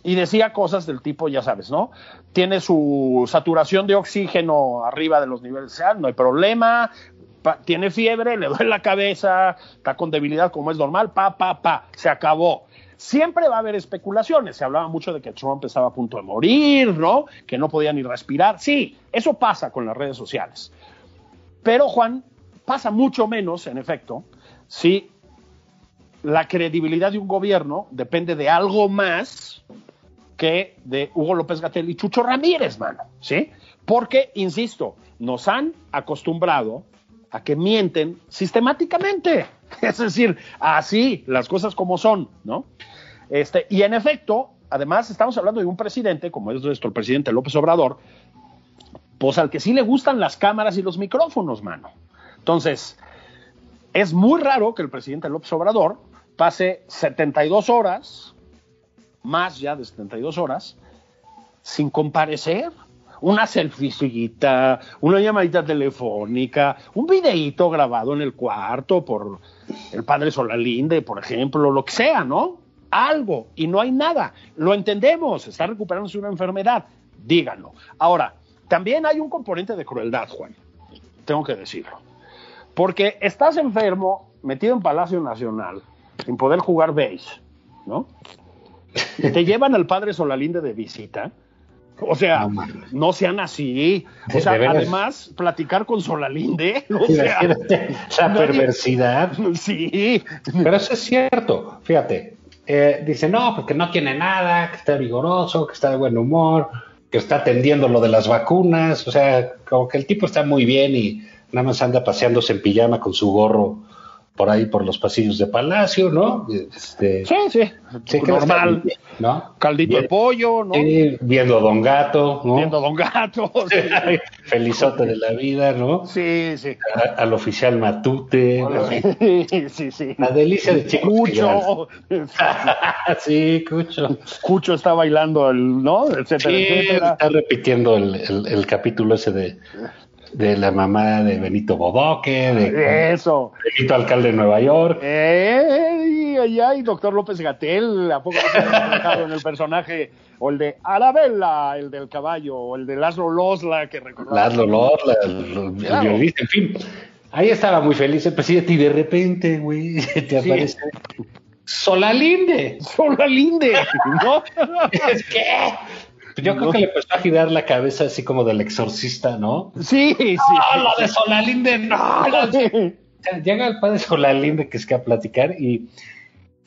y decía cosas del tipo, ya sabes, ¿no? Tiene su saturación de oxígeno arriba de los niveles, no hay problema, tiene fiebre, le duele la cabeza, está con debilidad como es normal, pa, pa, pa, se acabó. Siempre va a haber especulaciones. Se hablaba mucho de que Trump estaba a punto de morir, ¿no? Que no podía ni respirar. Sí, eso pasa con las redes sociales. Pero, Juan, pasa mucho menos, en efecto, si la credibilidad de un gobierno depende de algo más que de Hugo López Gatel y Chucho Ramírez, mano, ¿sí? Porque, insisto, nos han acostumbrado a que mienten sistemáticamente. Es decir, así, las cosas como son, ¿no? Este, y en efecto, además estamos hablando de un presidente, como es nuestro presidente López Obrador, pues al que sí le gustan las cámaras y los micrófonos, mano. Entonces, es muy raro que el presidente López Obrador pase 72 horas, más ya de 72 horas, sin comparecer. Una selfiecita, una llamadita telefónica, un videíto grabado en el cuarto por el padre Solalinde, por ejemplo, lo que sea, ¿no? Algo, y no hay nada. Lo entendemos, está recuperándose una enfermedad, díganlo. Ahora, también hay un componente de crueldad, Juan, tengo que decirlo. Porque estás enfermo, metido en Palacio Nacional, sin poder jugar base, ¿no? Te llevan al padre Solalinde de visita. O sea, no, sean así. O sea, además, platicar con Solalinde. O sea, la perversidad. Sí. Pero eso es cierto. Fíjate. Eh, dice, no, porque no tiene nada, que está vigoroso, que está de buen humor, que está atendiendo lo de las vacunas. O sea, como que el tipo está muy bien y nada más anda paseándose en pijama con su gorro por ahí por los pasillos de Palacio, ¿no? Este, sí, sí, normal, bien, ¿no? Caldito Bien- de pollo, ¿no? sí, viendo Don Gato, ¿no? Viendo Don Gato. Sí, Felizote de la vida, ¿no? sí. sí. A- al oficial Matute. Sí, sí, sí. la delicia de chicos Cucho, sí, Cucho. Cucho está bailando, el, ¿no? Etcétera, Sí, etcétera. está repitiendo el, el- el capítulo ese de, de la mamá de Benito Bodoque, de Eso. Benito Alcalde de Nueva York. Eh, ay, doctor López Gatel, ¿a poco se ha reflejado en el personaje? O el de Arabella, el del caballo, o el de Laszlo Losla, que recordaba. Laszlo Lorla, el, Claro. en fin. Ahí estaba muy feliz el presidente y de repente, güey, te Sí. aparece Solalinde. Sola Linde, ¿no? Es que yo creo No. que le empezó a girar la cabeza así como del exorcista, ¿no? Sí, sí. ¡No, lo de Solalinde, no! lo de- Llega el padre Solalinde que es que a platicar y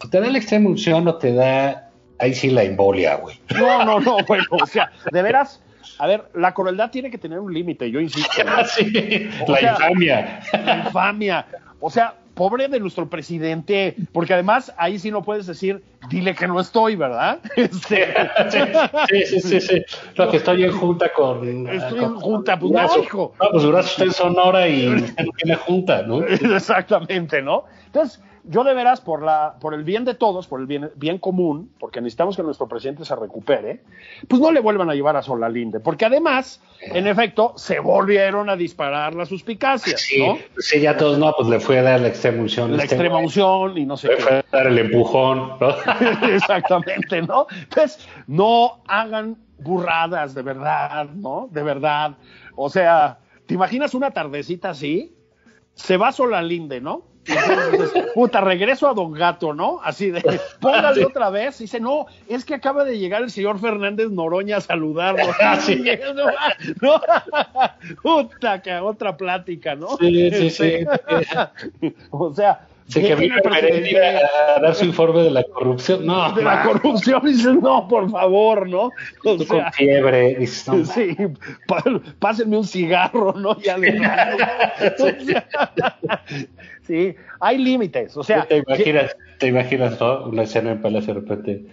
te da la extrema unción o te da ahí sí la embolia, güey. No, no, no, bueno, o sea, de veras, a ver, la crueldad tiene que tener un límite, yo insisto. ¿no? Sí, O la sea, infamia. La infamia. O sea, pobre de nuestro presidente, porque además ahí sí no puedes decir, dile que no estoy, ¿verdad? Este, Sí, sí, sí, sí. Lo que estoy en junta con. Estoy con- en junta, pues no, hijo. No, pues Durazo está en Sonora y usted no tiene junta, ¿no? Exactamente, ¿no? Entonces, yo de veras, por, la, por el bien de todos, por el bien, bien común, porque necesitamos que nuestro presidente se recupere, pues no le vuelvan a llevar a Solalinde, porque además, en efecto, se volvieron a disparar las suspicacias, Sí, ¿no? sí, ya todos no, pues le fue a dar la extrema unción. La Este extrema unción y no sé Le qué. fue a dar el empujón, ¿no? Exactamente, ¿no? Entonces, no hagan burradas, de verdad, ¿no? De verdad. O sea, ¿te imaginas una tardecita así? Se va sola Linde, ¿no? Entonces puta, regreso a Don Gato, ¿no? Así de, póngale otra vez. Dice, no, es que acaba de llegar el señor Fernández Noroña a saludarlo. Ah, sí. No, puta, que otra plática, ¿no? Sí, sí, sí. Este, o sea, Sí, que vino a dar su informe de la corrupción. No, de la corrupción dices, no, por favor, ¿no? O tú con fiebre. Dices, no, sí, pásenme un cigarro, ¿no? Ya le O sea, sí, hay límites, o sea, te imaginas, te imaginas ¿no? una escena en Palacio de repente.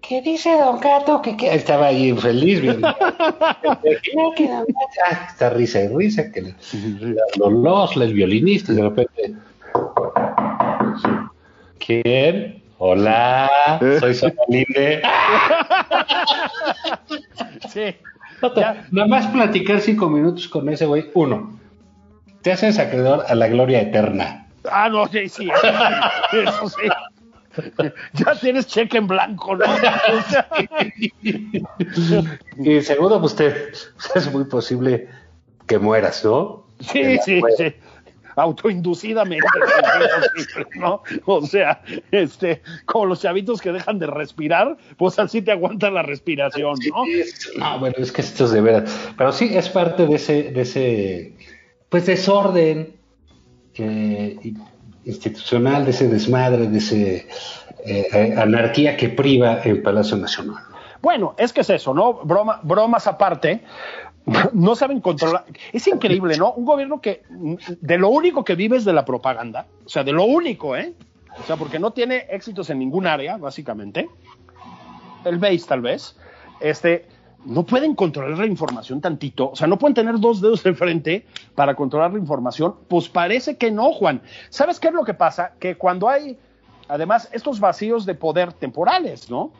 ¿Qué dice Don Gato? Que, que- Estaba ahí feliz viendo. No, que Don Gato- ah, está risa y risa, que le- los los, el violinista, y de repente. ¿Quién? Hola, soy Somalinde. sí. Nada más platicar cinco minutos con ese güey. Uno, te haces acreedor a la gloria eterna. ah, no, sí, sí, eso sí. Ya tienes cheque en blanco, ¿no? Y segundo, pues te, es muy posible que mueras, ¿no? sí, sí, sí. Autoinducidamente, ¿no? O sea, este, como los chavitos que dejan de respirar, pues así te aguanta la respiración, ¿no? Sí, es- no, bueno, es que esto es de veras. Pero sí, es parte de ese, de ese pues desorden que- institucional, de ese desmadre, de ese eh, eh, anarquía que priva el Palacio Nacional. Bueno, es que es eso, ¿no? Broma, bromas aparte, no saben controlar. Es increíble, ¿no? Un gobierno que de lo único que vive es de la propaganda, o sea, de lo único, ¿eh? O sea, porque no tiene éxitos en ningún área, básicamente. El base, tal vez. Este, no pueden controlar la información tantito, o sea, no pueden tener dos dedos de frente para controlar la información. Pues parece que no, Juan. ¿Sabes qué es lo que pasa? Que cuando hay, además, estos vacíos de poder temporales, ¿no?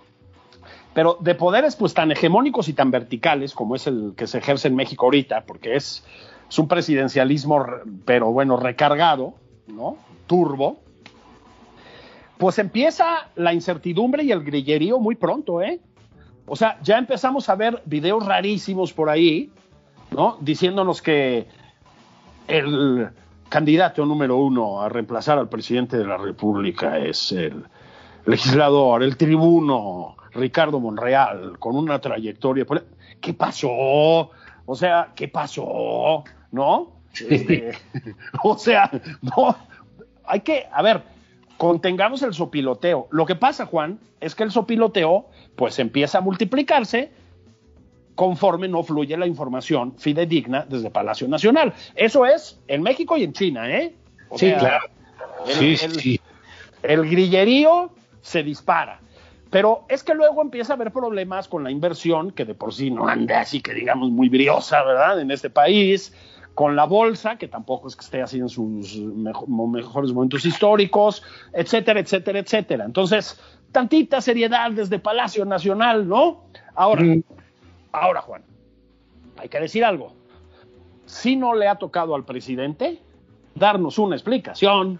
pero de poderes pues tan hegemónicos y tan verticales como es el que se ejerce en México ahorita, porque es, es un presidencialismo, re- pero bueno, recargado, ¿no? Turbo. Pues empieza la incertidumbre y el grillerío muy pronto, ¿eh? O sea, ya empezamos a ver videos rarísimos por ahí, ¿no? Diciéndonos que el candidato número uno a reemplazar al presidente de la República es el legislador, el tribuno Ricardo Monreal, con una trayectoria. ¿Qué pasó? O sea, ¿qué pasó? ¿No? Este, o sea, no. Hay que, a ver, contengamos el sopiloteo. Lo que pasa, Juan, es que el sopiloteo, pues empieza a multiplicarse conforme no fluye la información fidedigna desde Palacio Nacional. Eso es en México y en China, ¿eh? O Sí, sea, claro. El, Sí, el- sí. el grillerío se dispara. Pero es que luego empieza a haber problemas con la inversión, que de por sí no anda así que digamos muy briosa, ¿verdad? En este país, con la bolsa, que tampoco es que esté así en sus mejores momentos históricos, etcétera, etcétera, etcétera. Entonces, tantita seriedad desde Palacio Nacional, ¿no? Ahora, Mm. ahora, Juan, hay que decir algo. Si no le ha tocado al presidente darnos una explicación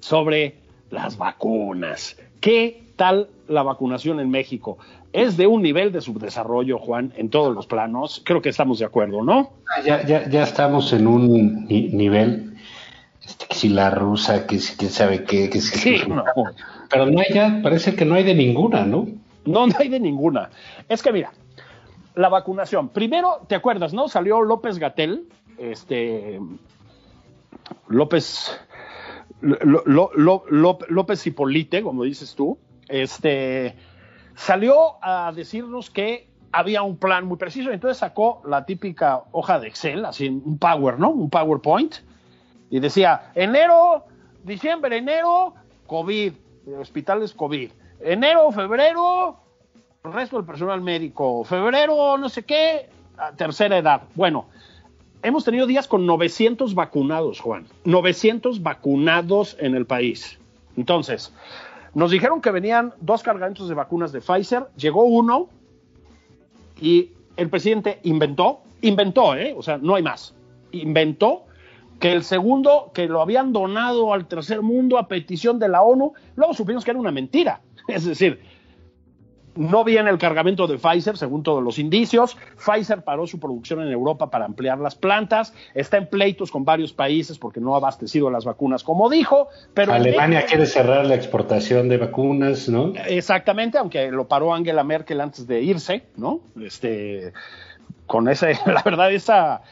sobre las vacunas. ¿Qué tal la vacunación en México? Es de un nivel de subdesarrollo, Juan, en todos los planos. Creo que estamos de acuerdo, ¿no? Ya, ya, ya estamos en un ni- nivel, este, que si la rusa, que si quién sabe qué, que si... Sí, no. Pero no hay ya, parece que no hay de ninguna, ¿no? No, no hay de ninguna. Es que mira, la vacunación. Primero, ¿te acuerdas, no? Salió López Gatel, este López López Hipolite, como dices tú, este salió a decirnos que había un plan muy preciso, entonces sacó la típica hoja de Excel, así un Power, ¿no? Un PowerPoint, y decía, enero, diciembre, enero, COVID, hospitales COVID, enero, febrero, el resto del personal médico, febrero, no sé qué, tercera edad. Bueno, hemos tenido días con 900 vacunados, Juan, 900 vacunados en el país. Entonces, nos dijeron que venían dos cargamentos de vacunas de Pfizer, llegó uno y el presidente inventó, inventó, ¿eh? o sea, no hay más, inventó que el segundo, que lo habían donado al tercer mundo a petición de la ONU, luego supimos que era una mentira. Es decir, no viene el cargamento de Pfizer, según todos los indicios. Pfizer paró su producción en Europa para ampliar las plantas. Está en pleitos con varios países porque no ha abastecido las vacunas, como dijo. Pero Alemania quiere cerrar la exportación de vacunas, ¿no? Exactamente, aunque lo paró Angela Merkel antes de irse, ¿no? Este, con ese, la verdad, esa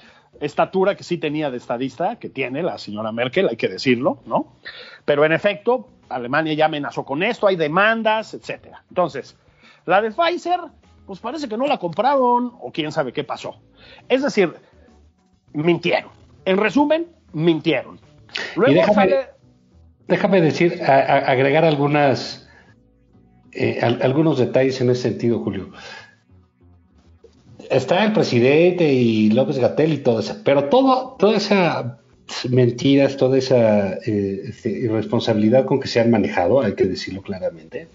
estatura que sí tenía de estadista, que tiene la señora Merkel, hay que decirlo, ¿no? Pero en efecto, Alemania ya amenazó con esto, hay demandas, etcétera. Entonces, la de Pfizer, pues parece que no la compraron, o quién sabe qué pasó. Es decir, mintieron. En resumen, mintieron. Luego déjame- sale. Déjame decir, a- a- agregar algunas, eh, al- algunos detalles en ese sentido, Julio. Está el presidente y López Gatel y todo eso, pero todo, toda esa mentiras, toda esa eh, este, irresponsabilidad con que se han manejado, hay que decirlo claramente,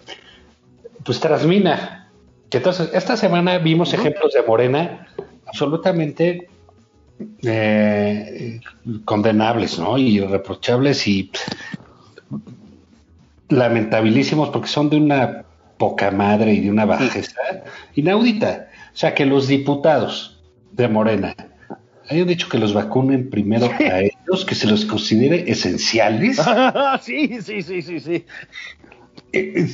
pues trasmina. Que Entonces, esta semana vimos ejemplos de Morena absolutamente eh, condenables, ¿no? Y irreprochables y lamentabilísimos porque son de una poca madre y de una bajeza inaudita. O sea, que los diputados de Morena hayan dicho que los vacunen primero a ellos, que se los considere esenciales. sí, sí, sí, sí, sí. Eh,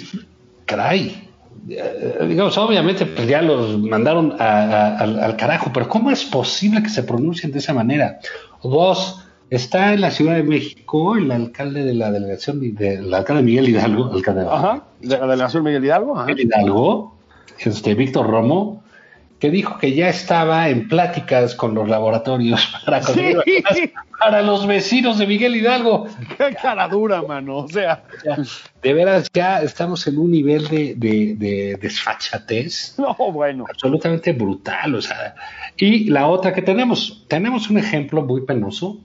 Caray. Eh, digamos, obviamente pues ya los mandaron a- a- al, al carajo, pero ¿cómo es posible que se pronuncien de esa manera? Dos, está en la Ciudad de México el alcalde de la delegación, de- el alcalde Miguel Hidalgo, alcalde Ajá, de la delegación Miguel Hidalgo. Ajá. Miguel Hidalgo, este, Víctor Romo, que dijo que ya estaba en pláticas con los laboratorios para, conseguir Sí. para los vecinos de Miguel Hidalgo. Qué cara dura, mano. O sea, Ya, de veras, ya estamos en un nivel de, de- de desfachatez no, bueno. absolutamente brutal. O sea, y la otra que tenemos, tenemos un ejemplo muy penoso,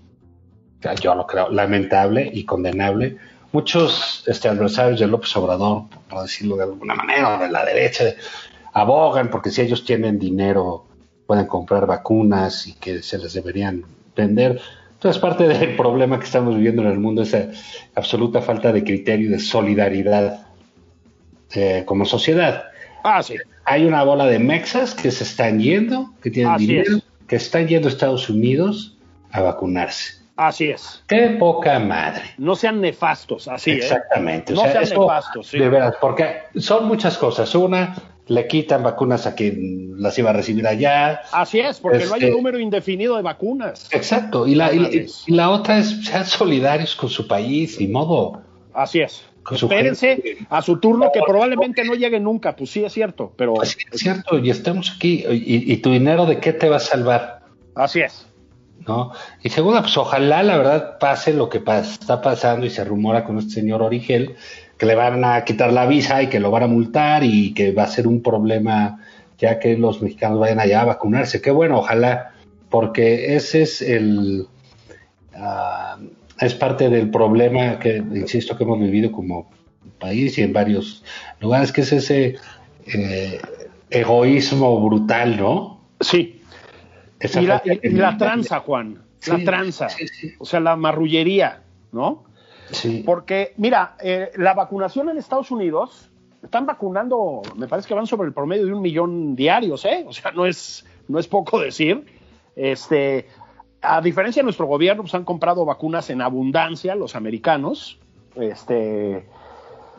yo lo creo, lamentable y condenable. Muchos este, adversarios de López Obrador, por decirlo de alguna manera, de la derecha, abogan porque si ellos tienen dinero pueden comprar vacunas y que se les deberían vender. Entonces, parte del problema que estamos viviendo en el mundo es la absoluta falta de criterio y de solidaridad eh, como sociedad. Ah, sí. Hay una bola de mexas que se están yendo, que tienen Así dinero, es. que están yendo a Estados Unidos a vacunarse. Así es. ¡Qué poca madre! No sean nefastos, así, ¿eh? Exactamente. O No sea, sean nefastos, sí. De veras, porque son muchas cosas. Una, le quitan vacunas a quien las iba a recibir allá. Así es, porque no hay Este- un número indefinido de vacunas. Exacto. Y la, y, la otra es, sean solidarios con su país y modo. Así es. Espérense a su turno que probablemente no llegue nunca, pues sí es cierto, pero Pues sí, es cierto, y estamos aquí. Y, y tu dinero de qué te va a salvar? así es. ¿no? Y segunda, pues ojalá la verdad pase lo que está pasando y se rumora con este señor Origel, que le van a quitar la visa y que lo van a multar y que va a ser un problema ya que los mexicanos vayan allá a vacunarse. Qué bueno, ojalá, porque ese es el... Ah, es parte del problema que, insisto, que hemos vivido como país y en varios lugares, que es ese eh, egoísmo brutal, ¿no? Sí, y la, la, tranza, Juan, la tranza, o sea, la marrullería, ¿no? Porque, mira, eh, la vacunación en Estados Unidos, están vacunando, me parece que van sobre el promedio de un millón diarios, ¿eh? O sea, no es, no es poco decir. Este, a diferencia de nuestro gobierno, pues han comprado vacunas en abundancia los americanos. Este,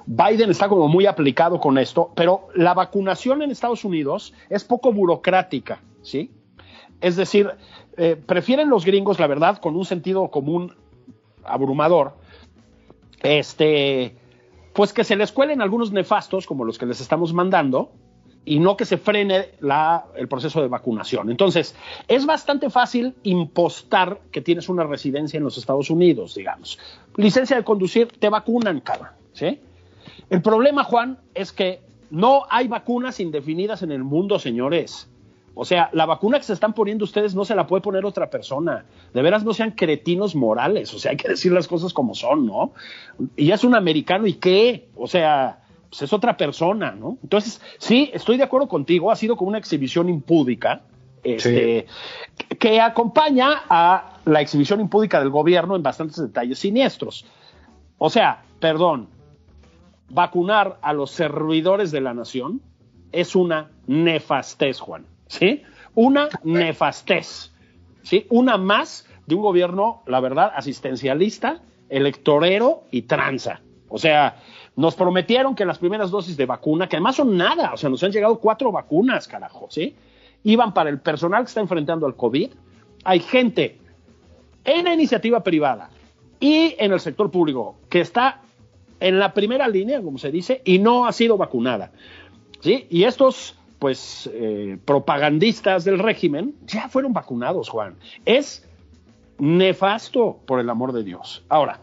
Biden está como muy aplicado con esto, pero la vacunación en Estados Unidos es poco burocrática, ¿sí? Es decir, eh, prefieren los gringos, la verdad, con un sentido común abrumador, este, pues que se les cuelen algunos nefastos como los que les estamos mandando y no que se frene el proceso de vacunación. Entonces, es bastante fácil impostar que tienes una residencia en los Estados Unidos, digamos. Licencia de conducir, te vacunan, cabrón, ¿sí? El problema, Juan, es que no hay vacunas indefinidas en el mundo, señores. O sea, la vacuna que se están poniendo ustedes no se la puede poner otra persona. De veras no sean cretinos morales. O sea, hay que decir las cosas como son, ¿no? Y es un americano y qué. O sea, pues es otra persona, ¿no? Entonces, sí, estoy de acuerdo contigo. Ha sido como una exhibición impúdica. Este, que acompaña a la exhibición impúdica del gobierno en bastantes detalles siniestros. O sea, perdón, vacunar a los servidores de la nación es una nefastez, Juan. ¿Sí? Una nefastez, ¿sí? Una más de un gobierno, la verdad, asistencialista, electorero y tranza. O sea, nos prometieron que las primeras dosis de vacuna, que además son nada, o sea, nos han llegado cuatro vacunas, carajo, ¿sí? Iban para el personal que está enfrentando al COVID. Hay gente en la iniciativa privada y en el sector público que está en la primera línea, como se dice, y no ha sido vacunada. ¿sí? Y estos pues eh, propagandistas del régimen ya fueron vacunados, Juan. Es nefasto, por el amor de Dios. Ahora,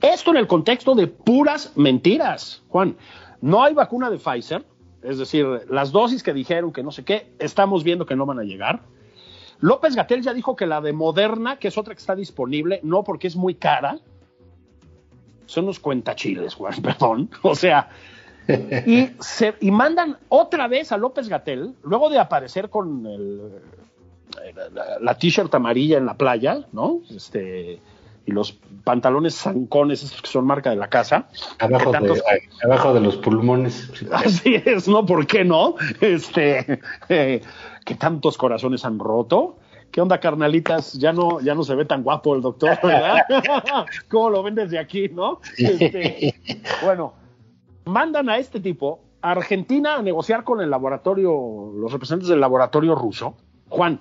esto en el contexto de puras mentiras, Juan. No hay vacuna de Pfizer, es decir, las dosis que dijeron que no sé qué, estamos viendo que no van a llegar. López Gatel ya dijo que la de Moderna, que es otra que está disponible, no porque es muy cara. Son unos cuentachiles, Juan, perdón. O sea, y, se, y mandan otra vez a López Gatel, luego de aparecer con el, la, t-shirt amarilla en la playa, ¿no? Este, y los pantalones zancones, esos que son marca de la casa. Abajo, de, abajo de los pulmones. Así es, ¿no? ¿Por qué no? Este, eh, que tantos corazones han roto. ¿Qué onda, carnalitas? Ya no, ya no se ve tan guapo el doctor, ¿verdad? ¿Cómo lo ven desde aquí, no? Este, bueno, mandan a este tipo a Argentina a negociar con el laboratorio, los representantes del laboratorio ruso. Juan,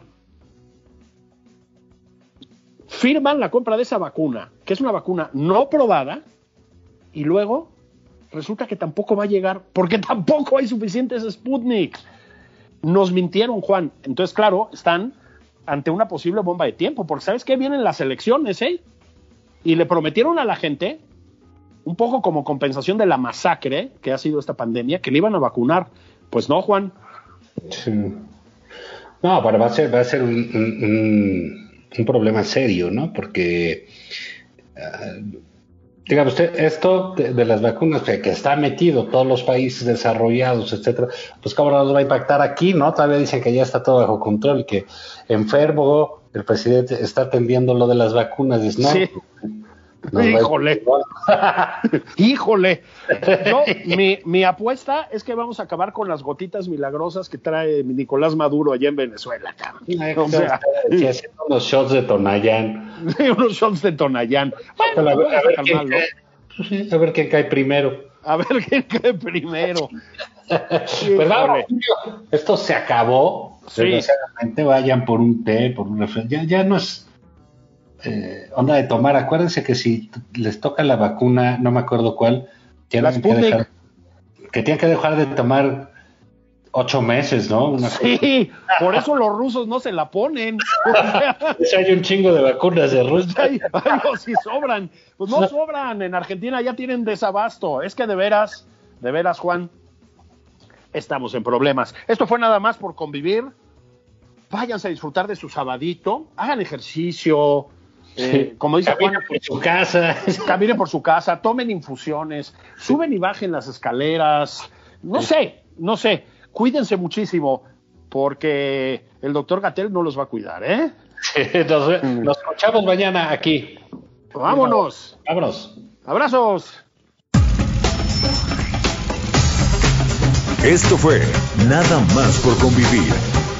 firman la compra de esa vacuna, que es una vacuna no probada, y luego resulta que tampoco va a llegar, porque tampoco hay suficientes Sputnik. Nos mintieron, Juan. Entonces, claro, están ante una posible bomba de tiempo, porque ¿sabes qué? Vienen las elecciones, ¿eh? Y le prometieron a la gente un poco como compensación de la masacre que ha sido esta pandemia, que le iban a vacunar. Pues no, Juan. No, pero va a ser, va a ser un, un, problema serio, ¿no? Porque, uh, digamos, esto de, las vacunas que, está metido todos los países desarrollados, etcétera, pues cómo nos va a impactar aquí, ¿no? Todavía dicen que ya está todo bajo control, que enfermo, el presidente está atendiendo lo de las vacunas, ¿no? Sí. Híjole. Híjole. mi, apuesta es que vamos a acabar con las gotitas milagrosas que trae Nicolás Maduro allá en Venezuela, O sea, haciendo unos shots de Tonayán. unos shots de Tonayán. Bueno, a, ver, quién, a ver quién cae primero. A ver quién cae primero. pues esto se acabó. Sí. vayan por un té, por un refresco. Ya, ya no es eh, onda de tomar. Acuérdense que si les toca la vacuna, no me acuerdo cuál, tienen que dejar, que tienen que dejar de tomar ocho meses, ¿no? sí, por eso los rusos no se la ponen. Pues hay un chingo de vacunas de Rusia. Ay, sí sobran. Pues no sobran. En Argentina ya tienen desabasto. Es que de veras, de veras, Juan, estamos en problemas. Esto fue nada más por convivir. Váyanse a disfrutar de su sabadito. Hagan ejercicio. Eh, como dice Juan, por su casa. Caminen por su casa, tomen infusiones, suben y bajen las escaleras. No sé, no sé cuídense muchísimo porque el doctor Gatel no los va a cuidar, ¿eh? nos, escuchamos mañana aquí. Vámonos. Vámonos. Abrazos. Esto fue Nada más por convivir.